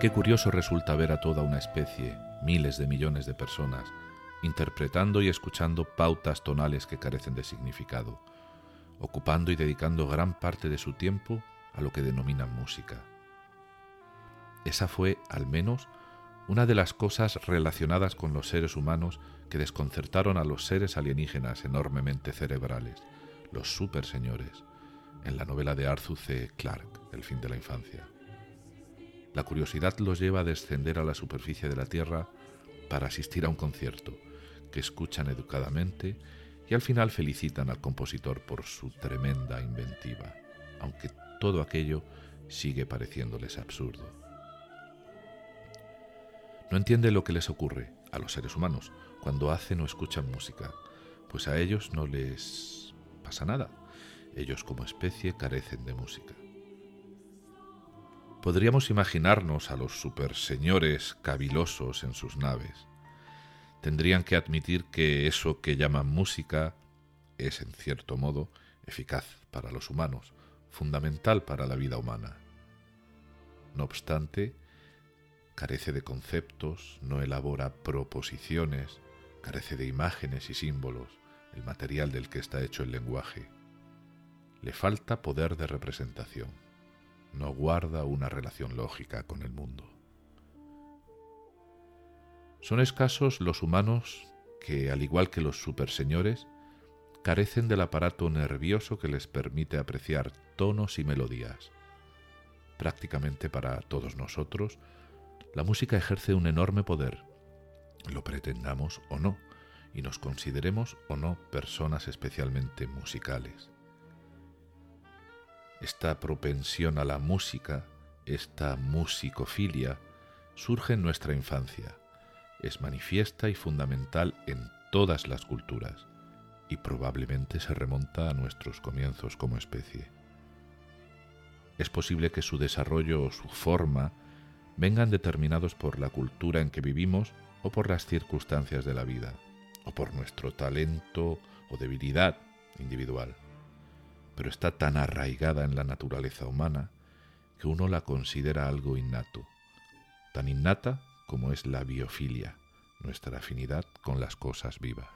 Qué curioso resulta ver a toda una especie, miles de millones de personas, interpretando y escuchando pautas tonales que carecen de significado, ocupando y dedicando gran parte de su tiempo a lo que denominan música. Esa fue, al menos, una de las cosas relacionadas con los seres humanos que desconcertaron a los seres alienígenas enormemente cerebrales, los superseñores, en la novela de Arthur C. Clarke, El fin de la infancia. La curiosidad los lleva a descender a la superficie de la Tierra para asistir a un concierto, que escuchan educadamente y al final felicitan al compositor por su tremenda inventiva, aunque todo aquello sigue pareciéndoles absurdo. No entiende lo que les ocurre a los seres humanos cuando hacen o escuchan música, pues a ellos no les pasa nada. Ellos como especie carecen de música. Podríamos imaginarnos a los superseñores cavilosos en sus naves. Tendrían que admitir que eso que llaman música es, en cierto modo, eficaz para los humanos, fundamental para la vida humana. No obstante, carece de conceptos, no elabora proposiciones, carece de imágenes y símbolos, el material del que está hecho el lenguaje. Le falta poder de representación, no guarda una relación lógica con el mundo. Son escasos los humanos que, al igual que los superseñores, carecen del aparato nervioso que les permite apreciar tonos y melodías. Prácticamente para todos nosotros, la música ejerce un enorme poder, lo pretendamos o no, y nos consideremos o no personas especialmente musicales. Esta propensión a la música, esta musicofilia, surge en nuestra infancia, es manifiesta y fundamental en todas las culturas, y probablemente se remonta a nuestros comienzos como especie. Es posible que su desarrollo o su forma vengan determinados por la cultura en que vivimos o por las circunstancias de la vida, o por nuestro talento o debilidad individual. Pero está tan arraigada en la naturaleza humana que uno la considera algo innato, tan innata como es la biofilia, nuestra afinidad con las cosas vivas.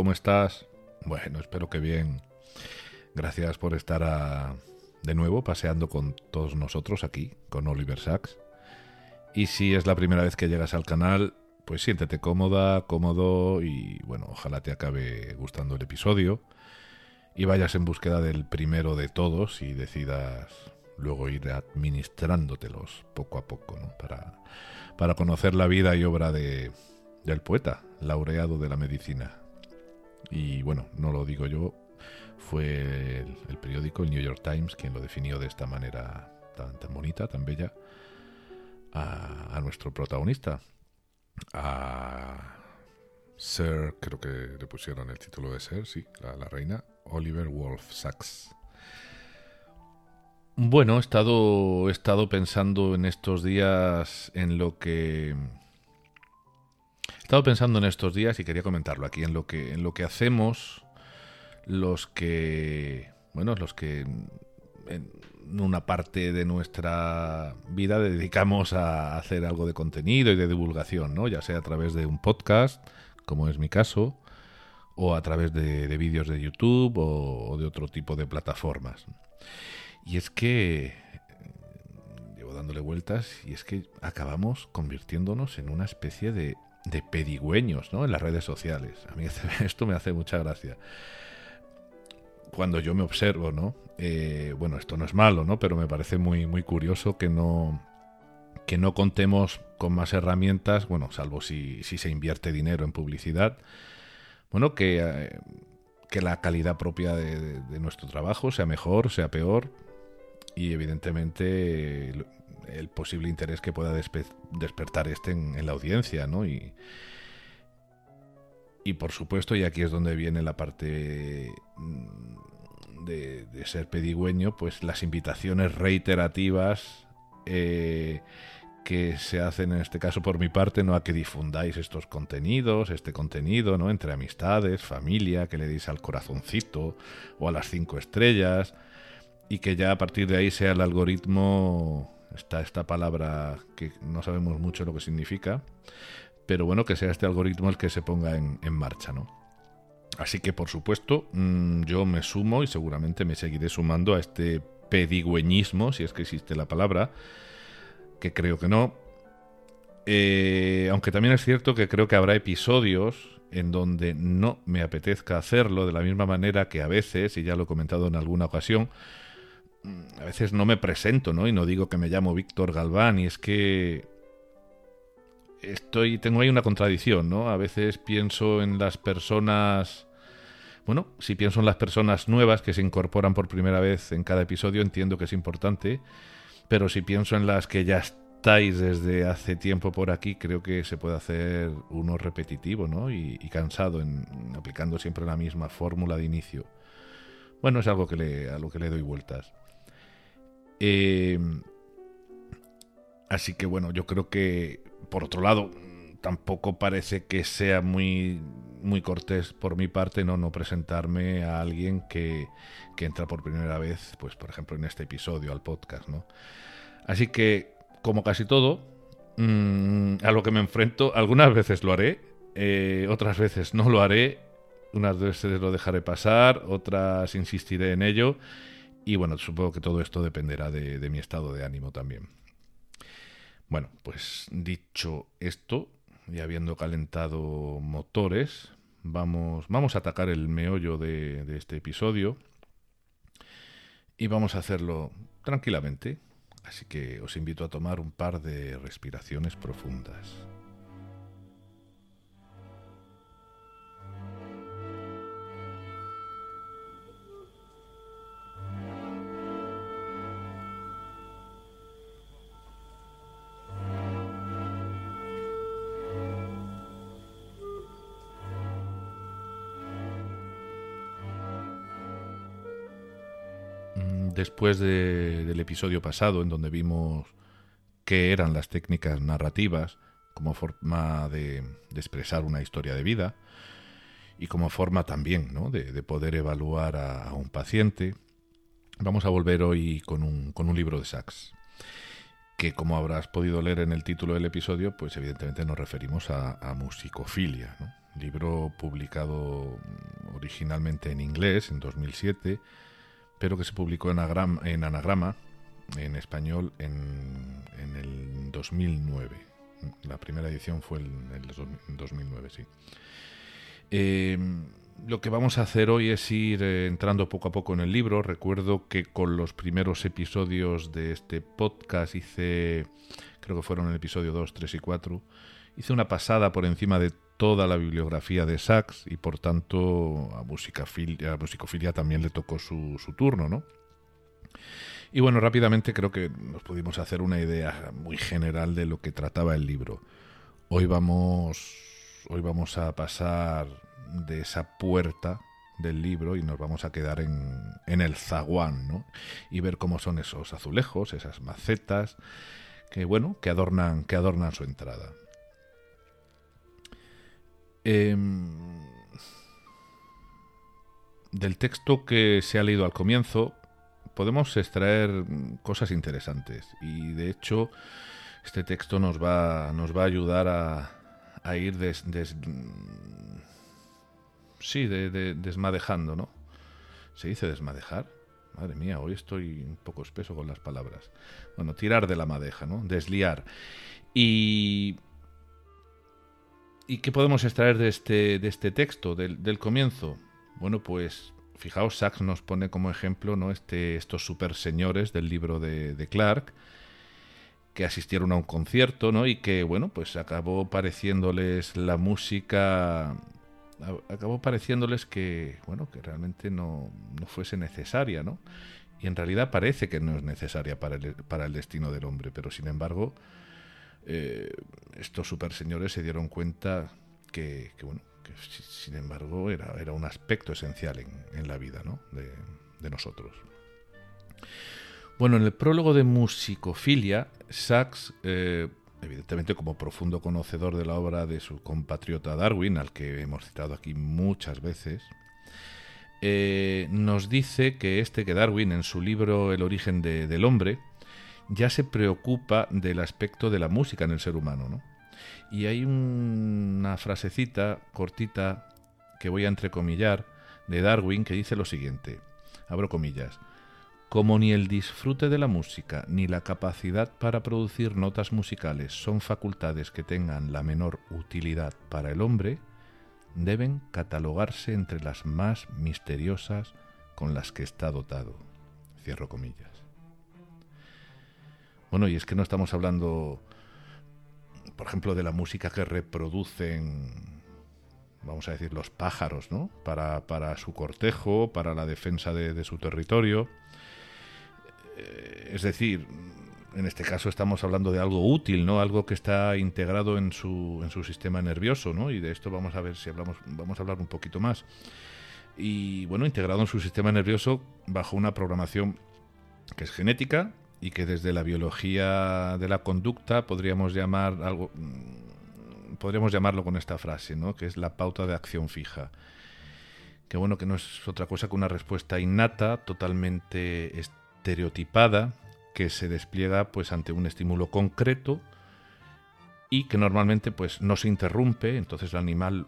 ¿Cómo estás? Bueno, espero que bien. Gracias por estar de nuevo paseando con todos nosotros aquí, con Oliver Sacks. Y si es la primera vez que llegas al canal, pues siéntete cómoda, cómodo y bueno, ojalá te acabe gustando el episodio y vayas en búsqueda del primero de todos y decidas luego ir administrándotelos poco a poco, ¿no? Para, para conocer la vida y obra de, del poeta, laureado de la medicina, y bueno, no lo digo yo, fue el, periódico, el New York Times, quien lo definió de esta manera tan, tan bonita, tan bella, a, nuestro protagonista, a Sir, creo que le pusieron el título de Sir, sí, la, la reina, Oliver Wolf Sachs. Bueno, he estado, he estado pensando en estos días en lo que estado pensando en estos días y quería comentarlo aquí, en lo que, en lo que hacemos los que, bueno, los que en una parte de nuestra vida dedicamos a hacer algo de contenido y de divulgación, ¿no? Ya sea a través de un podcast, como es mi caso, o a través de, vídeos de YouTube o, de otro tipo de plataformas. Y es que llevo dándole vueltas y es que acabamos convirtiéndonos en una especie de de pedigüeños ¿no? en las redes sociales. A mí esto me hace mucha gracia. Cuando yo me observo, ¿no? Eh, bueno, esto no es malo, ¿no? Pero me parece muy, muy curioso que no, que no contemos con más herramientas, bueno, salvo si, si se invierte dinero en publicidad, bueno, que, eh, que la calidad propia de, nuestro trabajo sea mejor, sea peor y evidentemente el, posible interés que pueda despertar este en, la audiencia, ¿no? Y, y por supuesto, y aquí es donde viene la parte mm, de, ser pedigüeño, pues las invitaciones reiterativas eh, que se hacen en este caso por mi parte, no a que difundáis estos contenidos, este contenido, ¿no? Entre amistades, familia, que le deis al corazoncito o a las cinco estrellas, y que ya a partir de ahí sea el algoritmo, está esta palabra que no sabemos mucho lo que significa, pero bueno, que sea este algoritmo el que se ponga en, marcha, ¿no? Así que por supuesto, mm, yo me sumo y seguramente me seguiré sumando a este pedigüeñismo, si es que existe la palabra, que creo que no. Eh, aunque también es cierto que creo que habrá episodios en donde no me apetezca hacerlo, de la misma manera que a veces, y ya lo he comentado en alguna ocasión, a veces no me presento, ¿no? Y no digo que me llamo Víctor Galván, y es que estoy, tengo ahí una contradicción, ¿no? A veces pienso en las personas, bueno, si pienso en las personas nuevas que se incorporan por primera vez en cada episodio, entiendo que es importante, pero si pienso en las que ya estáis desde hace tiempo por aquí, creo que se puede hacer uno repetitivo ¿no? y, cansado, en, aplicando siempre la misma fórmula de inicio. Bueno, es algo que le, a lo que le doy vueltas. Em, así que bueno, yo creo que, por otro lado, tampoco parece que sea muy, muy cortés por mi parte no, no presentarme a alguien que, que entra por primera vez, pues por ejemplo en este episodio al podcast, ¿no? Así que, como casi todo, mm, a lo que me enfrento, algunas veces lo haré, eh, otras veces no lo haré, unas veces lo dejaré pasar, otras insistiré en ello, y bueno, supongo que todo esto dependerá de, mi estado de ánimo también. Bueno, pues dicho esto, y habiendo calentado motores, vamos, vamos a atacar el meollo de, de este episodio y vamos a hacerlo tranquilamente, así que os invito a tomar un par de respiraciones profundas. Después del episodio pasado, en donde vimos qué eran las técnicas narrativas como forma de, expresar una historia de vida y como forma también de, poder evaluar a, un paciente, vamos a volver hoy con un, con un libro de Sachs que como habrás podido leer en el título del episodio, pues evidentemente nos referimos a, musicofilia, libro publicado originalmente en inglés en 2007 pero que se publicó en, Anagrama, en español, en, el 2009. La primera edición fue en el 2009, sí. Em, lo que vamos a hacer hoy es ir eh, entrando poco a poco en el libro. Recuerdo que con los primeros episodios de este podcast hice, creo que fueron el episodio 2, 3 y 4, hice una pasada por encima de toda la bibliografía de Sachs y por tanto a, musicofilia, a musicofilia también le tocó su, su turno, ¿no? Y bueno, rápidamente creo que nos pudimos hacer una idea muy general de lo que trataba el libro. Hoy vamos, hoy vamos a pasar de esa puerta del libro y nos vamos a quedar en, en el zaguán, ¿no? Y ver cómo son esos azulejos, esas macetas, que bueno, que adornan, que adornan su entrada. Em, del texto que se ha leído al comienzo podemos extraer cosas interesantes y de hecho este texto nos va, nos va a ayudar a, ir sí, de, desmadejando, ¿no? ¿Se dice desmadejar? Madre mía, hoy estoy un poco espeso con las palabras. Bueno, tirar de la madeja, ¿no? Desliar. Y ¿Y qué podemos extraer de este, de este texto, del, comienzo? Bueno, pues fijaos, Sachs nos pone como ejemplo ¿no? este, estos super señores del libro de, de, Clark que asistieron a un concierto ¿no? y que, bueno, pues acabó pareciéndoles la música acabó pareciéndoles que, bueno, que realmente no, no, fuese necesaria, ¿no? Y en realidad parece que no es necesaria para el, para el destino del hombre, pero sin embargo, eh, estos super señores se dieron cuenta que, bueno, que sin embargo era, un aspecto esencial en, la vida, ¿no? De, de nosotros. Bueno, en el prólogo de Musicofilia, Sachs eh, evidentemente como profundo conocedor de la obra de su compatriota Darwin, al que hemos citado aquí muchas veces, eh, nos dice que este que Darwin en su libro El origen del hombre ya se preocupa del aspecto de la música en el ser humano. ¿no? Y hay una frasecita cortita que voy a entrecomillar de Darwin que dice lo siguiente, abro comillas, como ni el disfrute de la música ni la capacidad para producir notas musicales son facultades que tengan la menor utilidad para el hombre, deben catalogarse entre las más misteriosas con las que está dotado. Cierro comillas. Bueno, y es que no estamos hablando, por ejemplo, de la música que reproducen, vamos a decir, los pájaros, ¿no? Para, para su cortejo, para la defensa de, de su territorio eh, es decir, en este caso estamos hablando de algo útil, ¿no? Algo que está integrado en su, en su sistema nervioso, ¿no? Y de esto vamos a ver si hablamos, vamos a hablar un poquito más. Y bueno, integrado en su sistema nervioso bajo una programación que es genética y que desde la biología de la conducta podríamos llamar algo mm, podríamos llamarlo con esta frase, ¿no? Que es la pauta de acción fija. Que bueno, que no es otra cosa que una respuesta innata, totalmente estereotipada que se despliega pues ante un estímulo concreto y que normalmente pues no se interrumpe, entonces el animal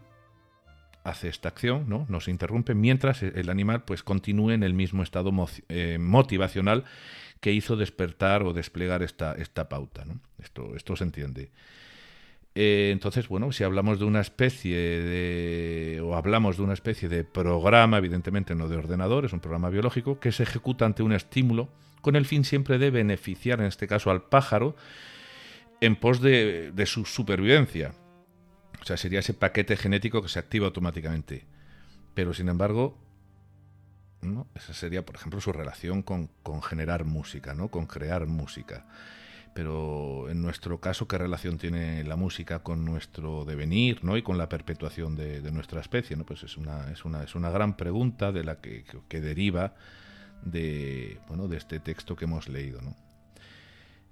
hace esta acción, ¿no? No se interrumpe mientras el animal pues continúe en el mismo estado eh, motivacional que hizo despertar o desplegar esta, pauta, esto se entiende. Eh, entonces, bueno, si hablamos de una especie de. o hablamos de una especie de programa, evidentemente no de ordenador, es un programa biológico, que se ejecuta ante un estímulo, con el fin siempre de beneficiar, en este caso, al pájaro, en pos de, de su supervivencia. O sea, sería ese paquete genético que se activa automáticamente. Pero, sin embargo, esa sería, por ejemplo, su relación con, con generar música, ¿no? Con crear música pero en nuestro caso, ¿qué relación tiene la música con nuestro devenir ¿no? y con la perpetuación de, nuestra especie? ¿no? Pues es una, es, una, es una gran pregunta de la que, que, deriva de, bueno, de este texto que hemos leído. ¿no?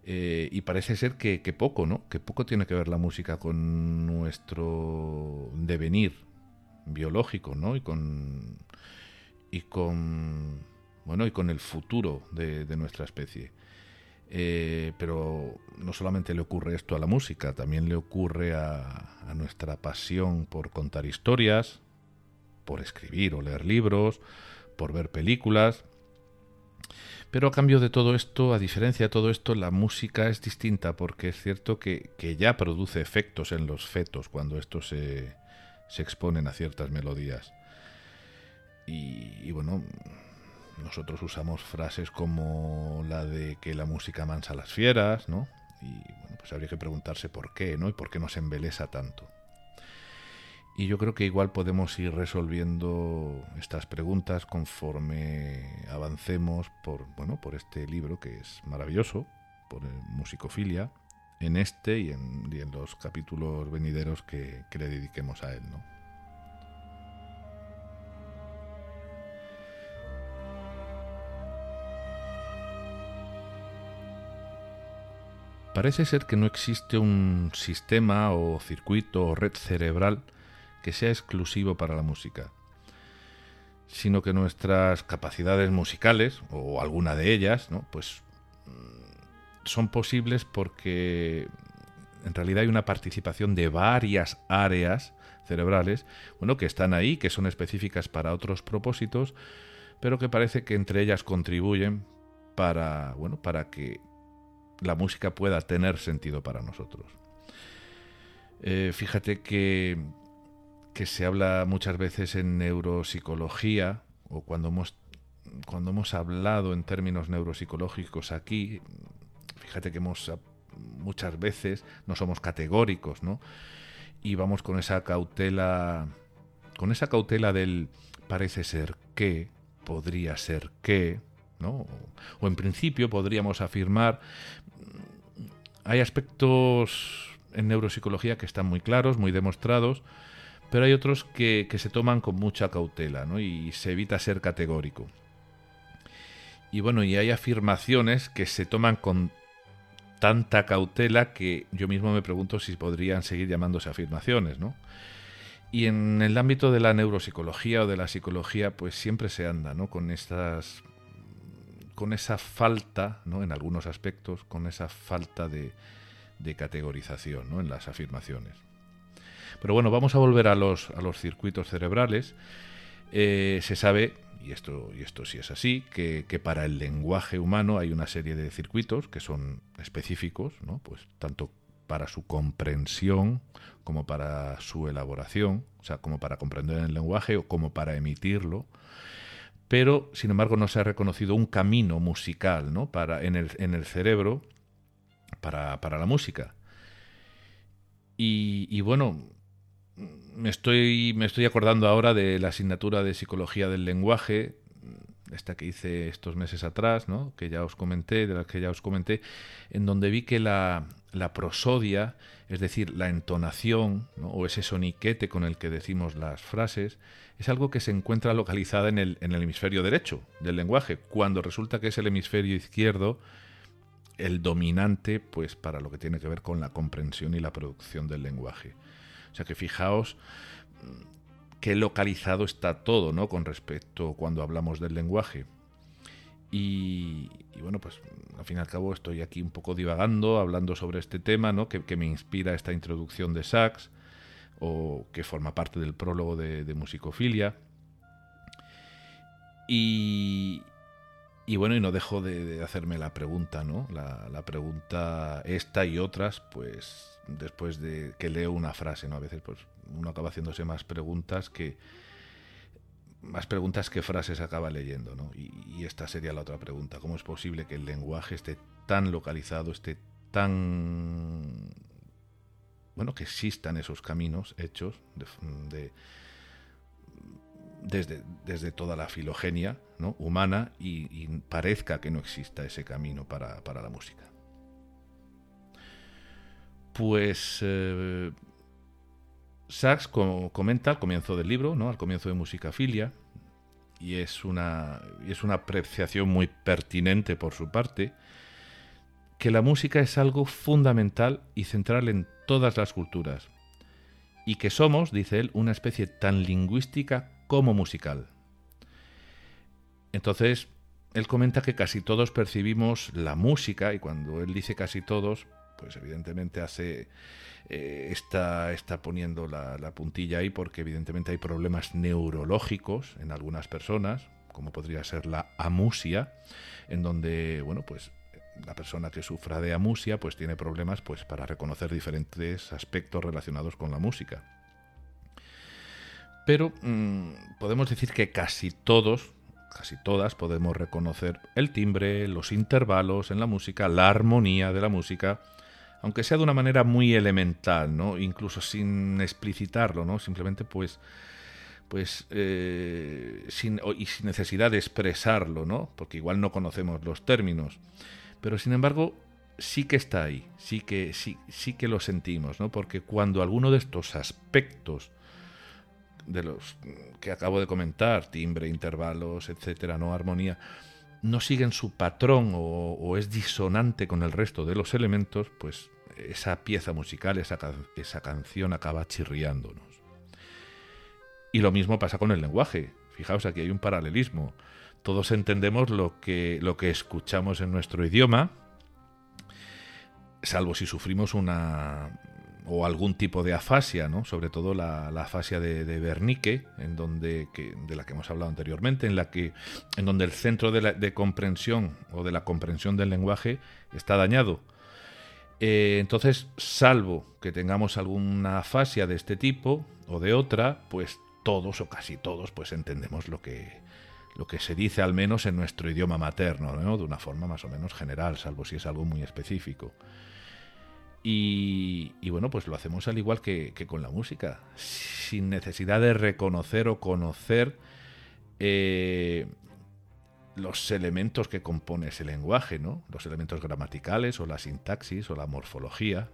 Eh, y parece ser que, que, poco, ¿no? Que poco tiene que ver la música con nuestro devenir biológico, ¿no? Y con y con bueno y con el futuro de, nuestra especie. Eh, pero no solamente le ocurre esto a la música, también le ocurre a, nuestra pasión por contar historias, por escribir o leer libros, por ver películas. Pero a cambio de todo esto, a diferencia de todo esto, la música es distinta porque es cierto que, ya produce efectos en los fetos cuando estos se, se exponen a ciertas melodías. Y bueno, nosotros usamos frases como la de que la música mansa a las fieras, ¿no? Y bueno, pues habría que preguntarse por qué, ¿no? Y por qué nos embelesa tanto. Y yo creo que igual podemos ir resolviendo estas preguntas conforme avancemos por, bueno, por este libro que es maravilloso, por Musicofilia, en este y en, los capítulos venideros que le dediquemos a él, ¿no? Parece ser que no existe un sistema o circuito o red cerebral que sea exclusivo para la música, sino que nuestras capacidades musicales, o alguna de ellas, ¿no? pues mm, son posibles porque en realidad hay una participación de varias áreas cerebrales, bueno, que están ahí, que son específicas para otros propósitos, pero que parece que entre ellas contribuyen para, bueno, para que la música pueda tener sentido para nosotros. Eh, fíjate que, que se habla muchas veces en neuropsicología o cuando hemos, cuando hemos hablado en términos neuropsicológicos aquí, fíjate que hemos muchas veces no somos categóricos, ¿no? Y vamos con esa cautela con esa cautela del parece ser que, podría ser que, ¿no? O en principio podríamos afirmar, hay aspectos en neuropsicología que están muy claros, muy demostrados, pero hay otros que, se toman con mucha cautela ¿no? y se evita ser categórico. Y bueno, y hay afirmaciones que se toman con tanta cautela que yo mismo me pregunto si podrían seguir llamándose afirmaciones, ¿no? Y en el ámbito de la neuropsicología o de la psicología, pues siempre se anda, ¿no? Con estas con esa falta, ¿no? En algunos aspectos, con esa falta de, categorización, ¿no? En las afirmaciones. Pero bueno, vamos a volver a los, a los circuitos cerebrales. Eh, se sabe, y esto, y esto sí es así, que, para el lenguaje humano hay una serie de circuitos que son específicos, ¿no? pues tanto para su comprensión como para su elaboración, o sea, como para comprender el lenguaje o como para emitirlo, pero sin embargo no se ha reconocido un camino musical ¿no? para, en, el, en el cerebro para, para la música. Y, y, bueno, me estoy, me estoy acordando ahora de la asignatura de psicología del lenguaje, esta que hice estos meses atrás, ¿no? que ya os comenté, de la que ya os comenté, en donde vi que la, la prosodia, es decir, la entonación o ese soniquete con el que decimos las frases, es algo que se encuentra localizada en el, en el hemisferio derecho del lenguaje, cuando resulta que es el hemisferio izquierdo el dominante pues para lo que tiene que ver con la comprensión y la producción del lenguaje. O sea que fijaos mm, qué localizado está todo, ¿no? Con respecto cuando hablamos del lenguaje. Y, bueno, pues al fin y al cabo estoy aquí un poco divagando, hablando sobre este tema, ¿no? Que, me inspira esta introducción de Sachs, o que forma parte del prólogo de, musicofilia. Y, y, bueno, y no dejo de, hacerme la pregunta, ¿no? La, la, pregunta esta y otras, pues después de que leo una frase, ¿no? A veces pues uno acaba haciéndose más preguntas que más preguntas que frases acaba leyendo, ¿no? Y, esta sería la otra pregunta. ¿Cómo es posible que el lenguaje esté tan localizado, esté tan... bueno, que existan esos caminos hechos de, desde, desde, toda la filogenia humana y, parezca que no exista ese camino para, para la música? Pues eh, Sachs comenta al comienzo del libro, ¿no? al comienzo de Musicafilia, y es una, y es una apreciación muy pertinente por su parte, que la música es algo fundamental y central en todas las culturas, y que somos, dice él, una especie tan lingüística como musical. Entonces, él comenta que casi todos percibimos la música, y cuando él dice casi todos, pues evidentemente hace eh, está, está poniendo la, puntilla ahí porque evidentemente hay problemas neurológicos en algunas personas, como podría ser la amusia, en donde, bueno, pues la persona que sufra de amusia pues tiene problemas pues para reconocer diferentes aspectos relacionados con la música. Pero mm, podemos decir que casi todos, casi todas podemos reconocer el timbre, los intervalos en la música, la armonía de la música, aunque sea de una manera muy elemental, ¿no? Incluso sin explicitarlo, ¿no? Simplemente pues pues eh, sin, y sin necesidad de expresarlo, ¿no? Porque igual no conocemos los términos. Pero sin embargo, sí que está ahí, sí que, sí, sí que lo sentimos, ¿no? Porque cuando alguno de estos aspectos de los que acabo de comentar, timbre, intervalos, etcétera, no armonía, no siguen su patrón o, es disonante con el resto de los elementos, pues esa pieza musical, esa, esa canción acaba chirriándonos. Y lo mismo pasa con el lenguaje. Fijaos, aquí hay un paralelismo. Todos entendemos lo que, lo que escuchamos en nuestro idioma, salvo si sufrimos una, o algún tipo de afasia, ¿no? sobre todo la, afasia de, de, Wernicke, en donde, de la que hemos hablado anteriormente, en, la que, en donde el centro de, de comprensión o de la comprensión del lenguaje está dañado. Eh, entonces, salvo que tengamos alguna afasia de este tipo o de otra, pues todos o casi todos pues entendemos lo que, lo que se dice al menos en nuestro idioma materno, ¿no? de una forma más o menos general, salvo si es algo muy específico. Y, Y bueno, pues lo hacemos al igual que, con la música, sin necesidad de reconocer o conocer eh, los elementos que compone ese lenguaje, ¿no? Los elementos gramaticales o la sintaxis o la morfología.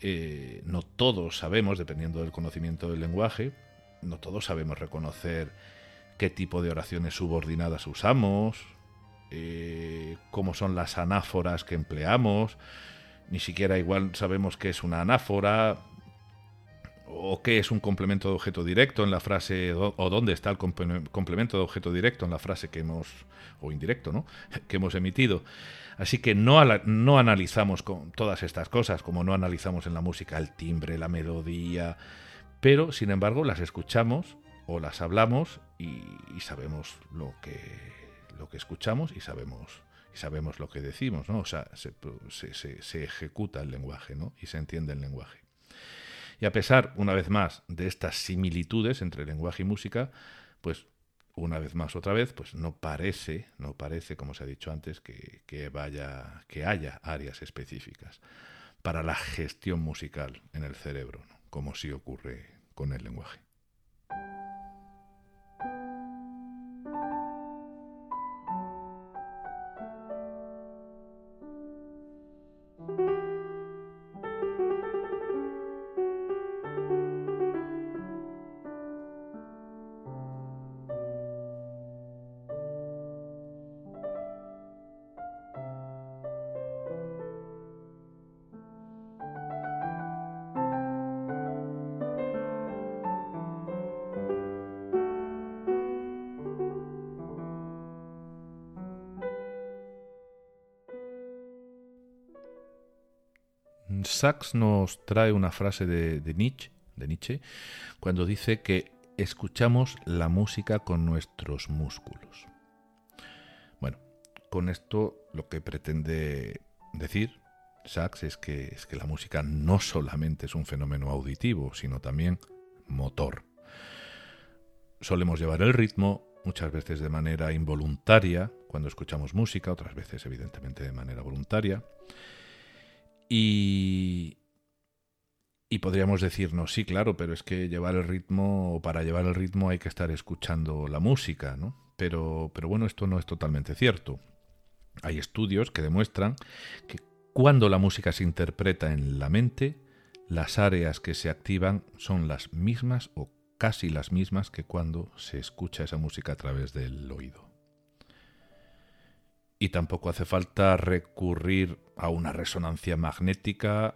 Eh, no todos sabemos, dependiendo del conocimiento del lenguaje, no todos sabemos reconocer qué tipo de oraciones subordinadas usamos, eh, cómo son las anáforas que empleamos, ni siquiera igual sabemos qué es una anáfora o qué es un complemento de objeto directo en la frase o dónde está el complemento de objeto directo en la frase que hemos o indirecto, ¿no? que hemos emitido. Así que no, no analizamos todas estas cosas, como no analizamos en la música el timbre, la melodía, pero sin embargo las escuchamos o las hablamos y, sabemos lo que, lo que escuchamos y sabemos y sabemos lo que decimos, ¿no? O sea, se, ejecuta el lenguaje, ¿no? Y se entiende el lenguaje. Y a pesar, una vez más, de estas similitudes entre lenguaje y música, pues una vez más, otra vez, pues no parece, no parece, como se ha dicho antes, que, que vaya, que haya áreas específicas para la gestión musical en el cerebro, como sí ocurre con el lenguaje. Sachs nos trae una frase de, Nietzsche, de Nietzsche cuando dice que escuchamos la música con nuestros músculos. Bueno, con esto lo que pretende decir Sachs es que, es que la música no solamente es un fenómeno auditivo, sino también motor. Solemos llevar el ritmo, muchas veces de manera involuntaria, cuando escuchamos música, otras veces evidentemente de manera voluntaria. Y, y podríamos decirnos, sí, claro, pero es que llevar el ritmo, o para llevar el ritmo hay que estar escuchando la música, ¿no? Pero, pero bueno, esto no es totalmente cierto. Hay estudios que demuestran que cuando la música se interpreta en la mente, las áreas que se activan son las mismas o casi las mismas que cuando se escucha esa música a través del oído y tampoco hace falta recurrir a una resonancia magnética,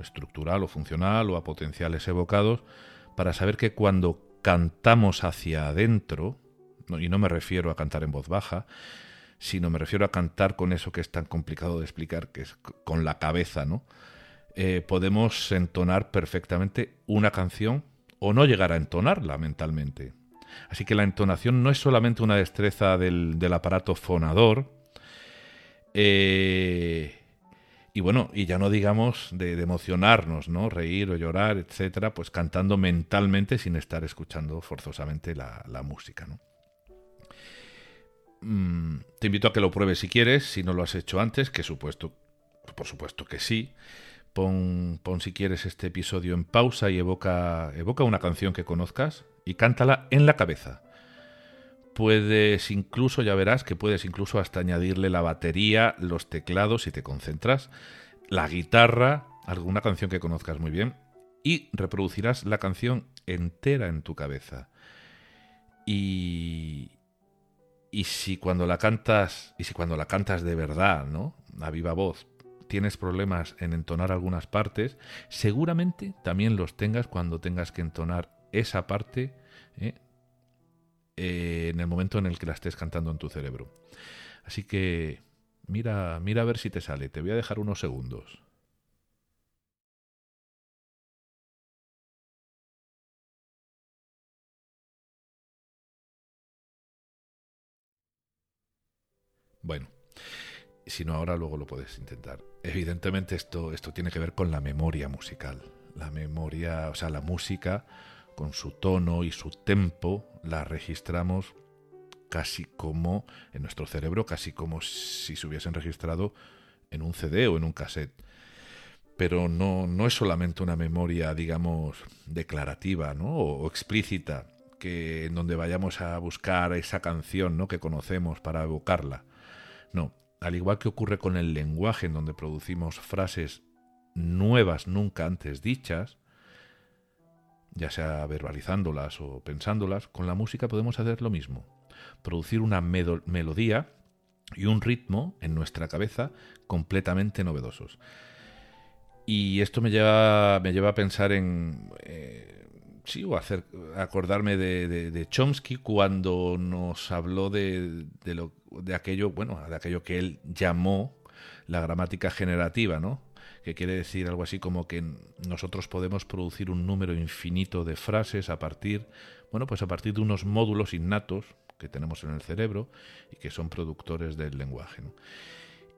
estructural o funcional o a potenciales evocados para saber que cuando cantamos hacia adentro, y no me refiero a cantar en voz baja, sino me refiero a cantar con eso que es tan complicado de explicar, que es con la cabeza, ¿no? Eh, podemos entonar perfectamente una canción o no llegar a entonarla mentalmente. Así que la entonación no es solamente una destreza del, del aparato fonador, eh, y bueno, y ya no digamos de, emocionarnos, ¿no? Reír o llorar, etcétera, pues cantando mentalmente sin estar escuchando forzosamente la, música, ¿no? Mm, te invito a que lo pruebes si quieres, si no lo has hecho antes, que supuesto, por supuesto que sí. Pon, pon si quieres este episodio en pausa y evoca, evoca una canción que conozcas y cántala en la cabeza puedes incluso, ya verás que puedes incluso hasta añadirle la batería, los teclados si te concentras, la guitarra, alguna canción que conozcas muy bien, y reproducirás la canción entera en tu cabeza. Y, y si cuando la cantas, y si cuando la cantas de verdad, ¿no? A viva voz, tienes problemas en entonar algunas partes, seguramente también los tengas cuando tengas que entonar esa parte ¿eh? Eh, en el momento en el que la estés cantando en tu cerebro. Así que mira, mira a ver si te sale. Te voy a dejar unos segundos. Bueno, si no ahora luego lo puedes intentar. Evidentemente esto, esto tiene que ver con la memoria musical. La memoria, o sea, la música con su tono y su tempo, la registramos casi como en nuestro cerebro, casi como si se hubiesen registrado en un CD o en un cassette. pero no, no es solamente una memoria, digamos, declarativa ¿no? o, explícita, que en donde vayamos a buscar esa canción ¿no? que conocemos para evocarla. No, al igual que ocurre con el lenguaje, en donde producimos frases nuevas nunca antes dichas, ya sea verbalizándolas o pensándolas, con la música podemos hacer lo mismo. Producir una melodía y un ritmo en nuestra cabeza completamente novedosos. Y esto me lleva, me lleva a pensar en... Eh, sí, o hacer, acordarme de, Chomsky cuando nos habló de, lo, de aquello, bueno, de aquello que él llamó la gramática generativa, ¿no? Que quiere decir algo así como que nosotros podemos producir un número infinito de frases a partir, bueno, pues a partir de unos módulos innatos que tenemos en el cerebro y que son productores del lenguaje.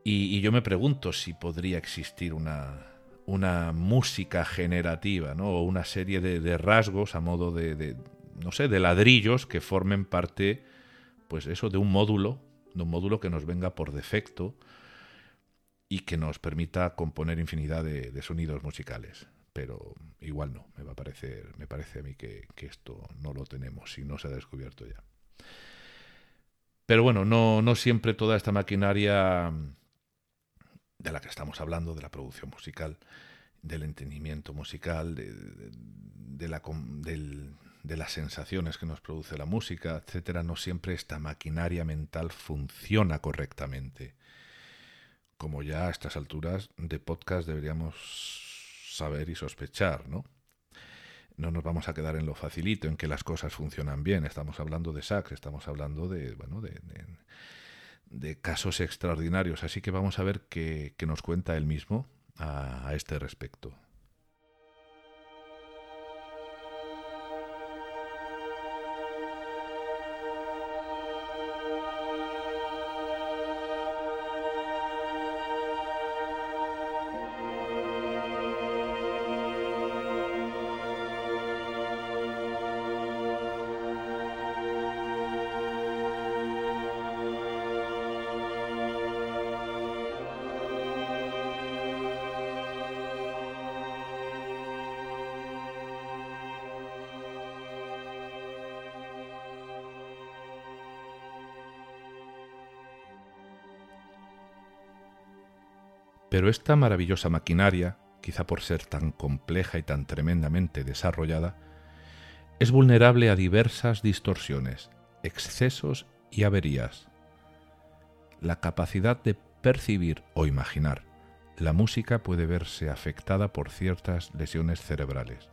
Y, yo me pregunto si podría existir una, una música generativa, ¿no? O una serie de, rasgos a modo de, de, no sé, de ladrillos que formen parte, pues eso, de un módulo, de un módulo que nos venga por defecto y que nos permita componer infinidad de, sonidos musicales. Pero igual no, me va a parecer, me parece a mí que, esto no lo tenemos y no se ha descubierto ya. Pero bueno, no, no siempre toda esta maquinaria de la que estamos hablando, de la producción musical, del entendimiento musical, de, de, la, de las sensaciones que nos produce la música, etcétera, no siempre esta maquinaria mental funciona correctamente como ya a estas alturas de podcast deberíamos saber y sospechar, ¿no? No nos vamos a quedar en lo facilito, en que las cosas funcionan bien. Estamos hablando de sax, estamos hablando de, bueno, de, de, casos extraordinarios. Así que vamos a ver qué, nos cuenta él mismo a este respecto. Pero esta maravillosa maquinaria, quizá por ser tan compleja y tan tremendamente desarrollada, es vulnerable a diversas distorsiones, excesos y averías. La capacidad de percibir o imaginar la música puede verse afectada por ciertas lesiones cerebrales.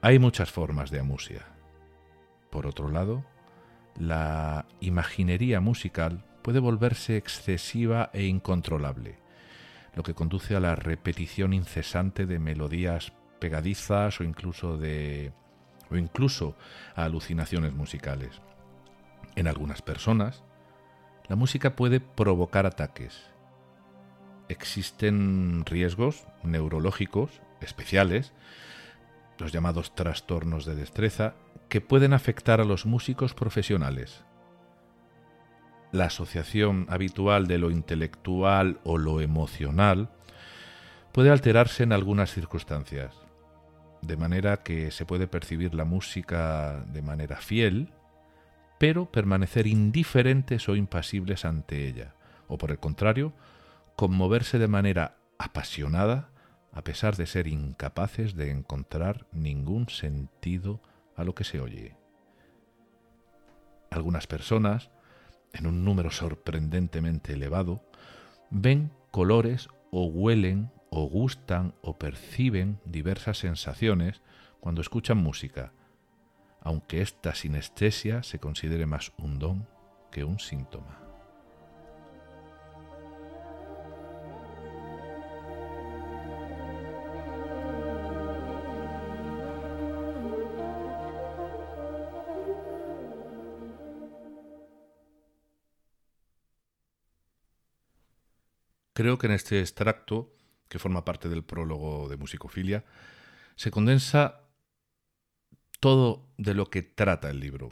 Hay muchas formas de amusia. Por otro lado, la imaginería musical puede volverse excesiva e incontrolable, lo que conduce a la repetición incesante de melodías pegadizas o incluso de incluso a alucinaciones musicales. En algunas personas, la música puede provocar ataques. Existen riesgos neurológicos especiales, los llamados trastornos de destreza, que pueden afectar a los músicos profesionales la asociación habitual de lo intelectual o lo emocional puede alterarse en algunas circunstancias, de manera que se puede percibir la música de manera fiel, pero permanecer indiferentes o impasibles ante ella, o por el contrario, conmoverse de manera apasionada a pesar de ser incapaces de encontrar ningún sentido a lo que se oye. Algunas personas en un número sorprendentemente elevado, ven colores o huelen o gustan o perciben diversas sensaciones cuando escuchan música, aunque esta sinestesia se considere más un don que un síntoma. Creo que en este extracto, que forma parte del prólogo de Musicofilia, se condensa todo de lo que trata el libro.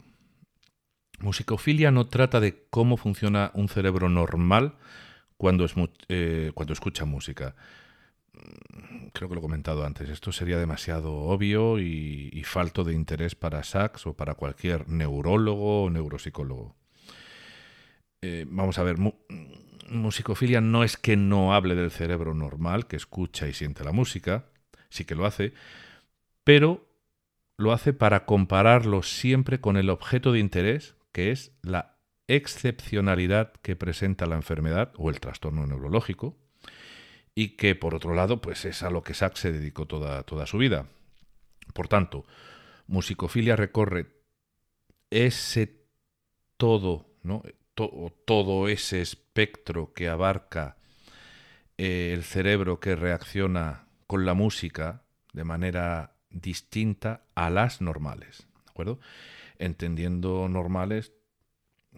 Musicofilia no trata de cómo funciona un cerebro normal cuando, eh, cuando escucha música. creo que lo he comentado antes, esto sería demasiado obvio y, falto de interés para Sachs o para cualquier neurólogo o neuropsicólogo. Eh, vamos a ver, musicofilia no es que no hable del cerebro normal, que escucha y siente la música, sí que lo hace, pero lo hace para compararlo siempre con el objeto de interés, que es la excepcionalidad que presenta la enfermedad o el trastorno neurológico, y que por otro lado, pues es a lo que Sachs se dedicó toda, toda su vida. Por tanto, musicofilia recorre ese todo, ¿no? Todo ese espectro que abarca eh, el cerebro que reacciona con la música de manera distinta a las normales, ¿de acuerdo? Entendiendo normales,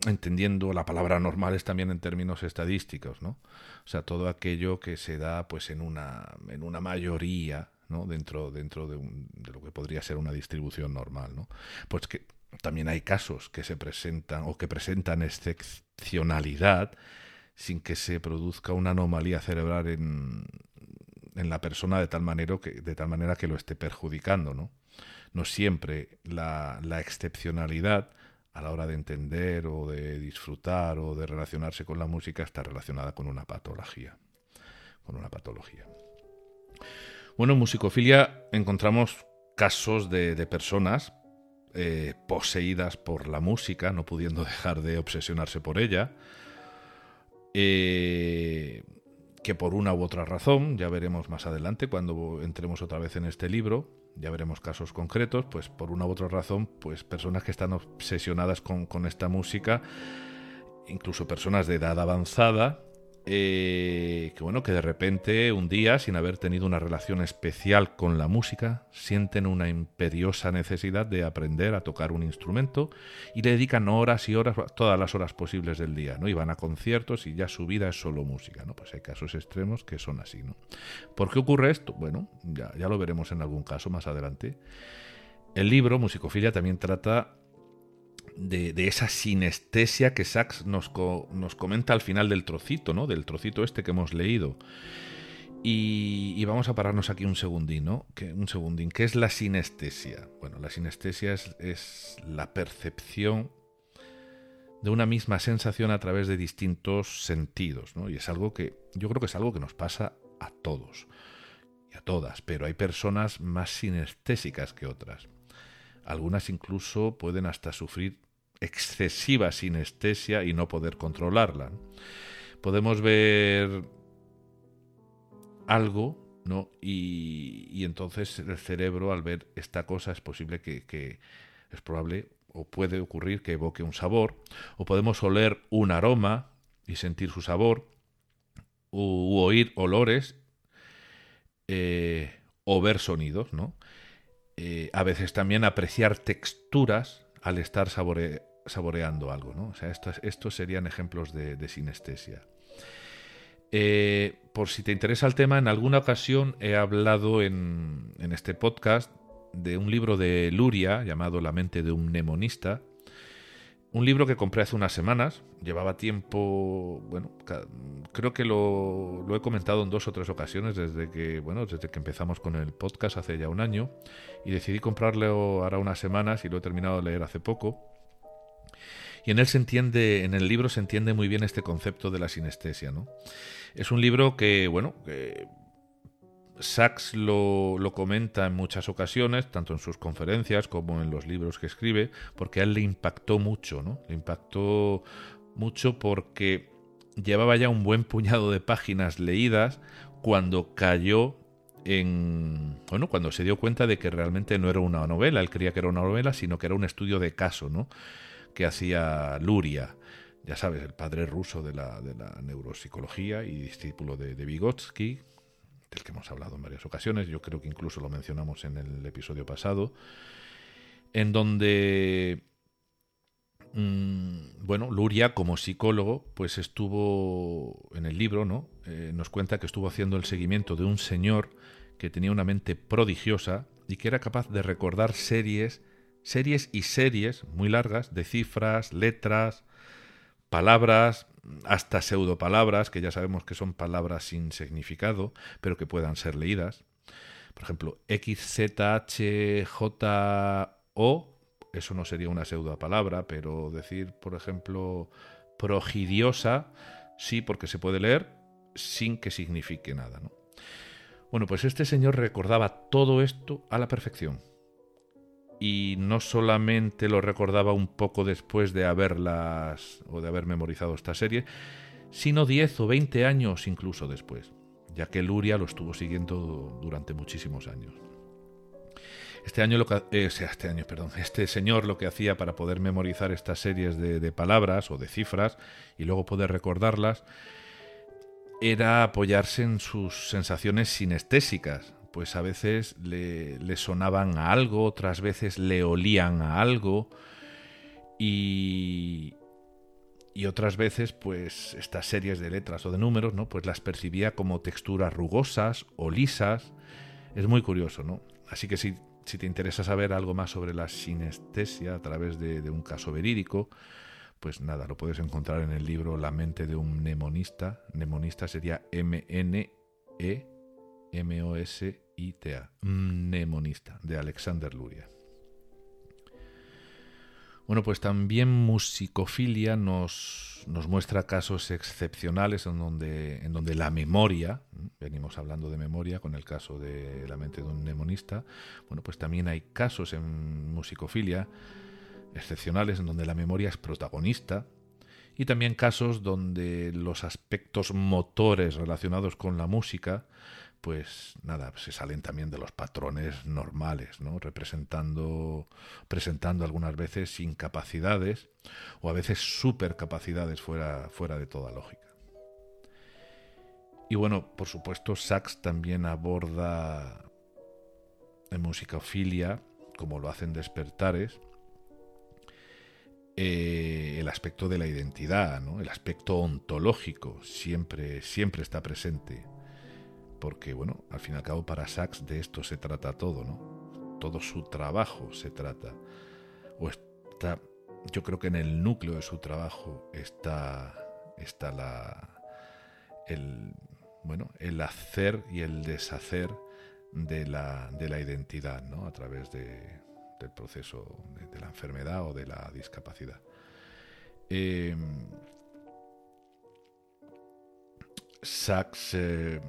entendiendo la palabra normales también en términos estadísticos, ¿no? O sea, todo aquello que se da pues en una, en una mayoría, ¿no? Dentro, dentro de, de lo que podría ser una distribución normal, ¿no? Pues que también hay casos que se presentan o que presentan excepcionalidad sin que se produzca una anomalía cerebral en, en la persona de tal, manera que, de tal manera que lo esté perjudicando. No, no siempre la, la excepcionalidad a la hora de entender o de disfrutar o de relacionarse con la música está relacionada con una patología. Con una patología. Bueno, en musicofilia encontramos casos de, de personas eh, poseídas por la música, no pudiendo dejar de obsesionarse por ella, eh, que por una u otra razón, ya veremos más adelante cuando entremos otra vez en este libro, ya veremos casos concretos, pues por una u otra razón, pues personas que están obsesionadas con, con esta música, incluso personas de edad avanzada, eh, que bueno, que de repente un día, sin haber tenido una relación especial con la música, sienten una imperiosa necesidad de aprender a tocar un instrumento y le dedican horas y horas, todas las horas posibles del día, ¿no? Y van a conciertos y ya su vida es solo música, ¿no? Pues hay casos extremos que son así, ¿no? ¿Por qué ocurre esto? Bueno, ya, ya lo veremos en algún caso más adelante. El libro, Musicofilia, también trata de, esa sinestesia que Sachs nos, nos, comenta al final del trocito, ¿no? Del trocito este que hemos leído. Y, vamos a pararnos aquí un segundín, ¿no? Que, un segundín. ¿Qué es la sinestesia? Bueno, la sinestesia es, es la percepción de una misma sensación a través de distintos sentidos, ¿no? Y es algo que yo creo que es algo que nos pasa a todos y a todas, pero hay personas más sinestésicas que otras. Algunas incluso pueden hasta sufrir excesiva sinestesia y no poder controlarla. Podemos ver algo, ¿no? Y, entonces el cerebro, al ver esta cosa, es posible que, es probable o puede ocurrir que evoque un sabor, o podemos oler un aroma y sentir su sabor, u, oír olores, eh, o ver sonidos, ¿no? Eh, a veces también apreciar texturas al estar saboreando algo, ¿no? O sea, estos, serían ejemplos de, sinestesia. Eh, por si te interesa el tema, en alguna ocasión he hablado en, en, este podcast de un libro de Luria llamado La mente de un mnemonista, un libro que compré hace unas semanas, llevaba tiempo, bueno, creo que lo, he comentado en dos o tres ocasiones desde que, bueno, desde que empezamos con el podcast hace ya un año y decidí comprarlo ahora unas semanas y lo he terminado de leer hace poco. Y en él se entiende, en el libro se entiende muy bien este concepto de la sinestesia, ¿no? Es un libro que, bueno, que Sachs lo, comenta en muchas ocasiones, tanto en sus conferencias como en los libros que escribe, porque a él le impactó mucho, ¿no? Le impactó mucho porque llevaba ya un buen puñado de páginas leídas cuando cayó en. Bueno, cuando se dio cuenta de que realmente no era una novela, él creía que era una novela, sino que era un estudio de caso, ¿no? Que hacía Luria ya sabes, el padre ruso de la, de la neuropsicología y discípulo de, de Vygotsky, del que hemos hablado en varias ocasiones, yo creo que incluso lo mencionamos en el episodio pasado, en donde, mm, bueno, Luria como psicólogo, pues estuvo en el libro, ¿no? Eh, nos cuenta que estuvo haciendo el seguimiento de un señor que tenía una mente prodigiosa y que era capaz de recordar series, series y series muy largas de cifras, letras, palabras, hasta pseudopalabras, que ya sabemos que son palabras sin significado, pero que puedan ser leídas. Por ejemplo, XZHJO, eso no sería una pseudopalabra, pero decir, por ejemplo, progidiosa, sí, porque se puede leer sin que signifique nada. ¿no? Bueno, pues este señor recordaba todo esto a la perfección. Y no solamente lo recordaba un poco después de haberlas o de haber memorizado esta serie, sino 10 o 20 años incluso después, ya que Luria lo estuvo siguiendo durante muchísimos años. Este año lo que, eh, este año, perdón, este señor lo que hacía para poder memorizar estas series de palabras o de cifras y luego poder recordarlas era apoyarse en sus sensaciones sinestésicas, pues a veces le, sonaban a algo, otras veces le olían a algo y, y otras veces pues estas series de letras o de números, ¿no? Pues las percibía como texturas rugosas o lisas. Es muy curioso, ¿no? Así que si, si te interesa saber algo más sobre la sinestesia a través de, un caso verídico, pues nada, lo puedes encontrar en el libro La mente de un mnemonista. Mnemonista sería M-N-E-M-O-S-I-T-A. Mnemonista, de Alexander Luria. Bueno, pues también musicofilia nos, nos, muestra casos excepcionales en donde, en donde la memoria, venimos hablando de memoria con el caso de la mente de un mnemonista, bueno, pues también hay casos en musicofilia excepcionales en donde la memoria es protagonista y también casos donde los aspectos motores relacionados con la música pues nada, se salen también de los patrones normales, ¿no? representando, presentando algunas veces incapacidades o a veces supercapacidades fuera, fuera de toda lógica. Y bueno, por supuesto, Sachs también aborda en musicofilia, como lo hacen Despertares, eh, el aspecto de la identidad, el aspecto ontológico, siempre, siempre está presente. Porque, bueno, al fin y al cabo, para Sachs de esto se trata todo, ¿no? Todo su trabajo se trata. O está. Yo creo que en el núcleo de su trabajo está. está la. el. bueno, el hacer y el deshacer de la, de la identidad, ¿no? A través de, del proceso de, la enfermedad o de la discapacidad. Eh, Sachs eh,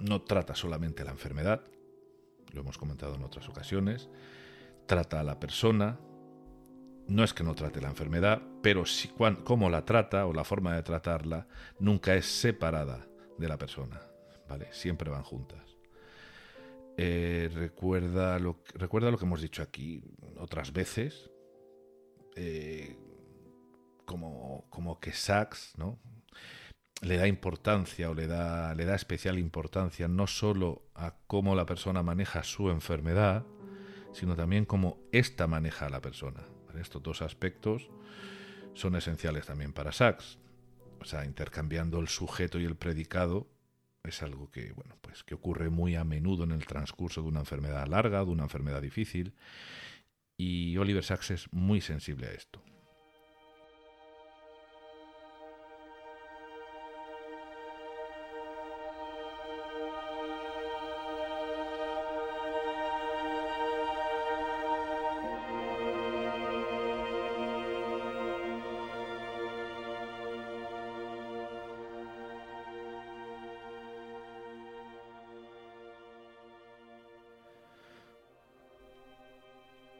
no trata solamente la enfermedad, lo hemos comentado en otras ocasiones, trata a la persona, no es que no trate la enfermedad, pero si, cómo la trata o la forma de tratarla nunca es separada de la persona, ¿vale? Siempre van juntas. Eh, recuerda, lo, recuerda lo que hemos dicho aquí otras veces, eh, como, como que Sachs ¿no? Le da importancia o le da, le da especial importancia no solo a cómo la persona maneja su enfermedad, sino también cómo ésta maneja a la persona. Estos dos aspectos son esenciales también para Sachs. O sea, intercambiando el sujeto y el predicado es algo que, bueno, pues que ocurre muy a menudo en el transcurso de una enfermedad larga, de una enfermedad difícil, y Oliver Sacks es muy sensible a esto.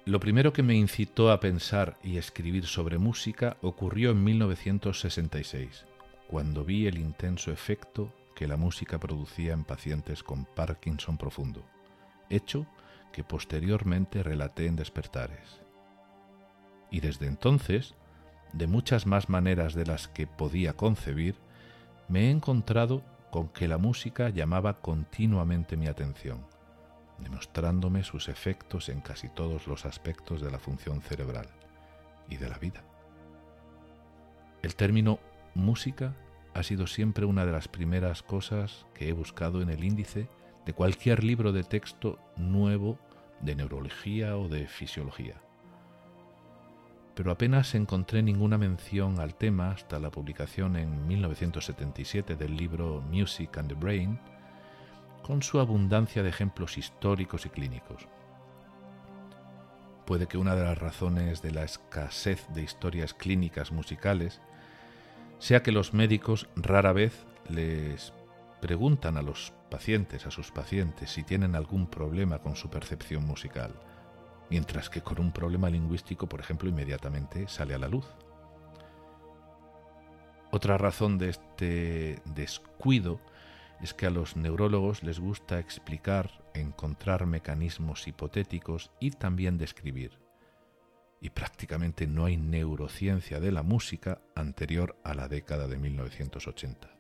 Lo primero que me incitó a pensar y escribir sobre música ocurrió en 1966, cuando vi el intenso efecto que la música producía en pacientes con Parkinson profundo, hecho que posteriormente relaté en Despertares. Y desde entonces, de muchas más maneras de las que podía concebir, me he encontrado con que la música llamaba continuamente mi atención demostrándome sus efectos en casi todos los aspectos de la función cerebral y de la vida. El término música ha sido siempre una de las primeras cosas que he buscado en el índice de cualquier libro de texto nuevo de neurología o de fisiología. pero apenas encontré ninguna mención al tema hasta la publicación en 1977 del libro Music and the Brain, con su abundancia de ejemplos históricos y clínicos. Puede que una de las razones de la escasez de historias clínicas musicales sea que los médicos rara vez les preguntan a los pacientes, a sus pacientes, si tienen algún problema con su percepción musical, mientras que con un problema lingüístico, por ejemplo, inmediatamente sale a la luz. Otra razón de este descuido es que a los neurólogos les gusta explicar, encontrar mecanismos hipotéticos y también describir. Y prácticamente no hay neurociencia de la música anterior a la década de 1980.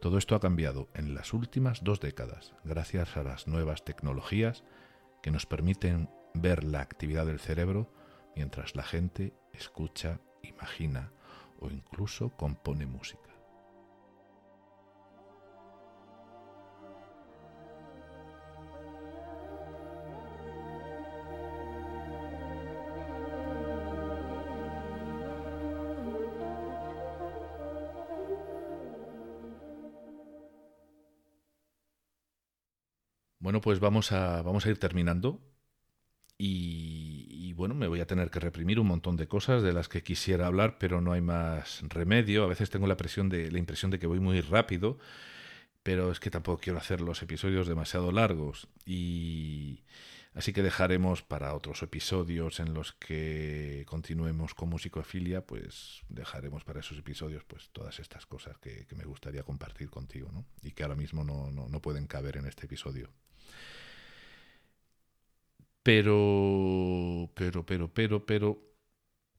Todo esto ha cambiado en las últimas dos décadas gracias a las nuevas tecnologías que nos permiten ver la actividad del cerebro mientras la gente escucha, imagina o incluso compone música. Bueno, pues vamos a, vamos a ir terminando. Y, bueno, me voy a tener que reprimir un montón de cosas de las que quisiera hablar, pero no hay más remedio. A veces tengo la, presión de, la impresión de que voy muy rápido, pero es que tampoco quiero hacer los episodios demasiado largos. Y, Así que dejaremos para otros episodios en los que continuemos con musicofilia, pues dejaremos para esos episodios pues todas estas cosas que, me gustaría compartir contigo, ¿no? Y que ahora mismo no, no pueden caber en este episodio. Pero, pero, pero, pero, pero,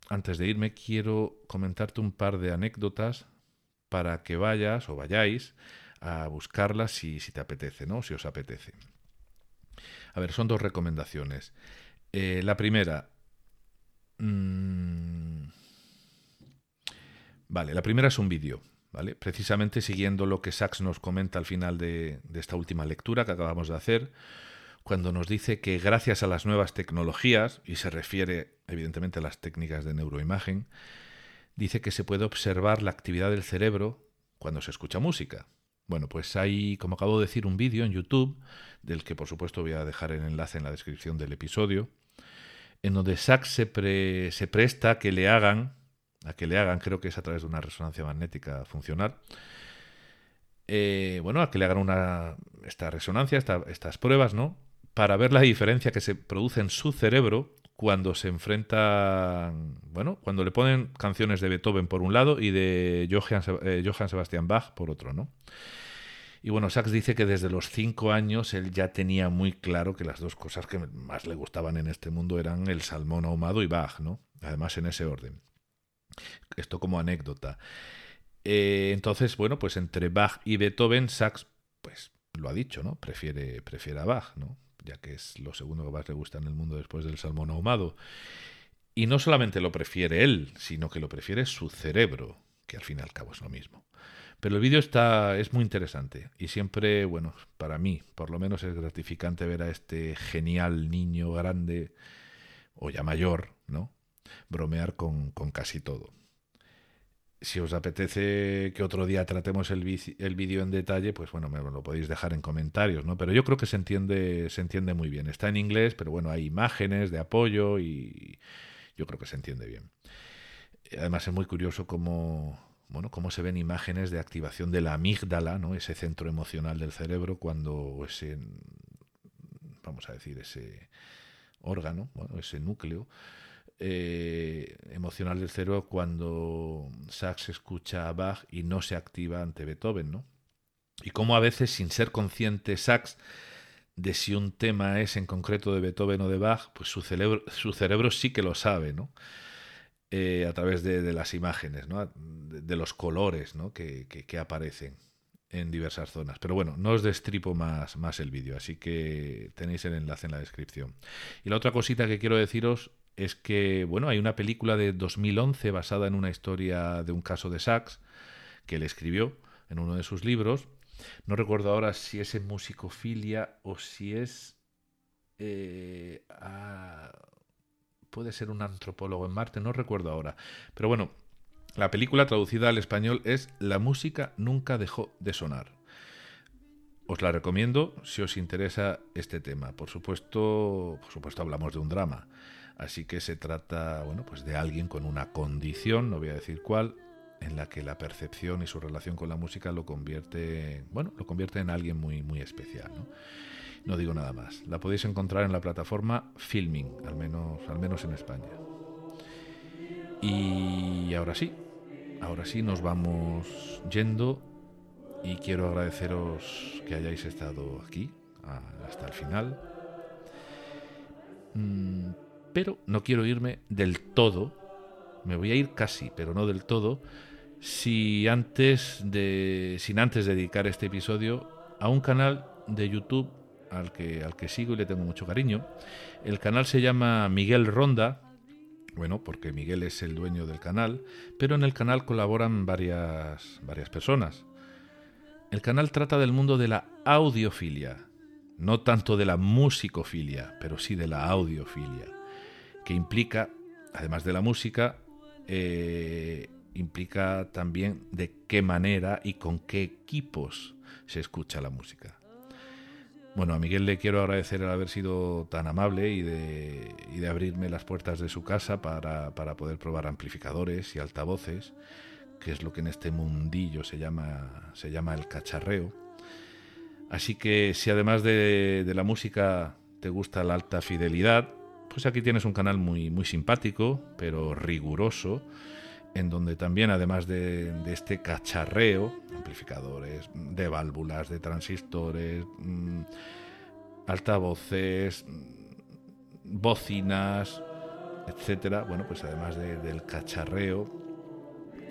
antes de irme quiero comentarte un par de anécdotas para que vayas o vayáis a buscarlas si, si te apetece, ¿no? Si os apetece. A ver, son dos recomendaciones. Eh, la primera. Mm, vale, la primera es un vídeo. ¿Vale? Precisamente siguiendo lo que Sachs nos comenta al final de, de esta última lectura que acabamos de hacer, cuando nos dice que gracias a las nuevas tecnologías, y se refiere evidentemente a las técnicas de neuroimagen, dice que se puede observar la actividad del cerebro cuando se escucha música. Bueno, pues hay, como acabo de decir, un vídeo en YouTube, del que por supuesto voy a dejar el enlace en la descripción del episodio, en donde se, se presta a que le hagan, a que le hagan, creo que es a través de una resonancia magnética funcional, eh, bueno, a que le hagan una, esta resonancia, estas pruebas, ¿no? Para ver la diferencia que se produce en su cerebro cuando se enfrentan, bueno, cuando le ponen canciones de Beethoven por un lado y de Johann, eh, Johann Sebastian Bach por otro, ¿no? Y bueno, Sachs dice que desde los cinco años él ya tenía muy claro que las dos cosas que más le gustaban en este mundo eran el salmón ahumado y Bach, ¿no? Además en ese orden. Esto como anécdota. Eh, entonces, bueno, pues entre Bach y Beethoven, Sachs, pues lo ha dicho, ¿no? Prefiere, prefiere a Bach, ¿no? Ya que es lo segundo que más le gusta en el mundo después del salmón ahumado. Y no solamente lo prefiere él, sino que lo prefiere su cerebro, que al fin y al cabo es lo mismo. Pero el vídeo está es muy interesante y siempre, bueno, para mí, por lo menos es gratificante ver a este genial niño grande o ya mayor, ¿no? Bromear con, con casi todo si os apetece que otro día tratemos el, vídeo en detalle, pues bueno, me lo podéis dejar en comentarios, ¿no? Pero yo creo que se entiende, se entiende muy bien. Está en inglés, pero bueno, hay imágenes de apoyo y yo creo que se entiende bien. Además es muy curioso cómo, bueno, cómo se ven imágenes de activación de la amígdala, ¿no? Ese centro emocional del cerebro cuando ese, vamos a decir, ese órgano, bueno, ese núcleo, eh, emocional del cerebro cuando Sachs escucha a Bach y no se activa ante Beethoven, ¿no? Y cómo a veces, sin ser consciente Sachs de si un tema es en concreto de Beethoven o de Bach, pues su cerebro, su cerebro sí que lo sabe, ¿no? Eh, a través de, las imágenes, ¿no? de, los colores ¿no? que, que, aparecen en diversas zonas. Pero bueno, no os destripo más, más el vídeo, así que tenéis el enlace en la descripción. Y la otra cosita que quiero deciros es que, bueno, hay una película de 2011 basada en una historia de un caso de Sachs que él escribió en uno de sus libros. No recuerdo ahora si es en musicofilia o si es... Eh, puede ser un antropólogo en Marte, no recuerdo ahora. Pero bueno, la película traducida al español es La música nunca dejó de sonar. Os la recomiendo si os interesa este tema. Por supuesto, por supuesto hablamos de un drama. Así que se trata, bueno, pues de alguien con una condición, no voy a decir cuál, en la que la percepción y su relación con la música lo convierte, bueno, lo convierte en alguien muy muy especial, ¿no? Digo nada más. La podéis encontrar en la plataforma Filming, al menos al menos en España. Y ahora sí, ahora sí nos vamos yendo y quiero agradeceros que hayáis estado aquí hasta el final. Pero no quiero irme del todo. Me voy a ir casi, pero no del todo. Si antes de, sin antes dedicar este episodio a un canal de YouTube al que, al que sigo y le tengo mucho cariño. El canal se llama Miguel Ronda, bueno, porque Miguel es el dueño del canal, pero en el canal colaboran varias, varias personas. El canal trata del mundo de la audiofilia, no tanto de la musicofilia, pero sí de la audiofilia que implica, además de la música, eh, implica también de qué manera y con qué equipos se escucha la música. Bueno, a Miguel le quiero agradecer el haber sido tan amable y de, abrirme las puertas de su casa para, para, poder probar amplificadores y altavoces, que es lo que en este mundillo se llama, se llama el cacharreo. Así que si además de, de la música te gusta la alta fidelidad, pues aquí tienes un canal muy, muy simpático, pero riguroso, en donde también, además de, este cacharreo, amplificadores, de válvulas, de transistores, mm, altavoces, mm, bocinas, etcétera, bueno, pues además del cacharreo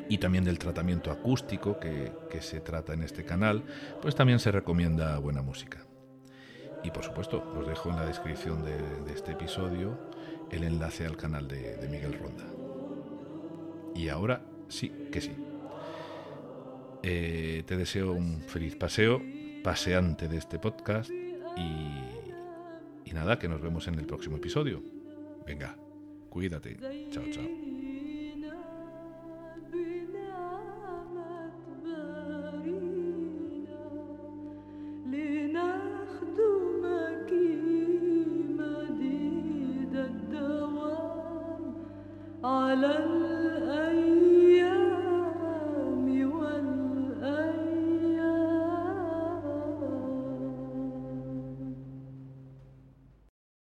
y también del tratamiento acústico que, se trata en este canal, pues también se recomienda buena música. Y por supuesto, os dejo en la descripción de, este episodio el enlace al canal de, Miguel Ronda. Y ahora sí que sí. Eh, te deseo un feliz paseo, paseante de este podcast y, y nada, que nos vemos en el próximo episodio. Venga, cuídate. Chao, chao. على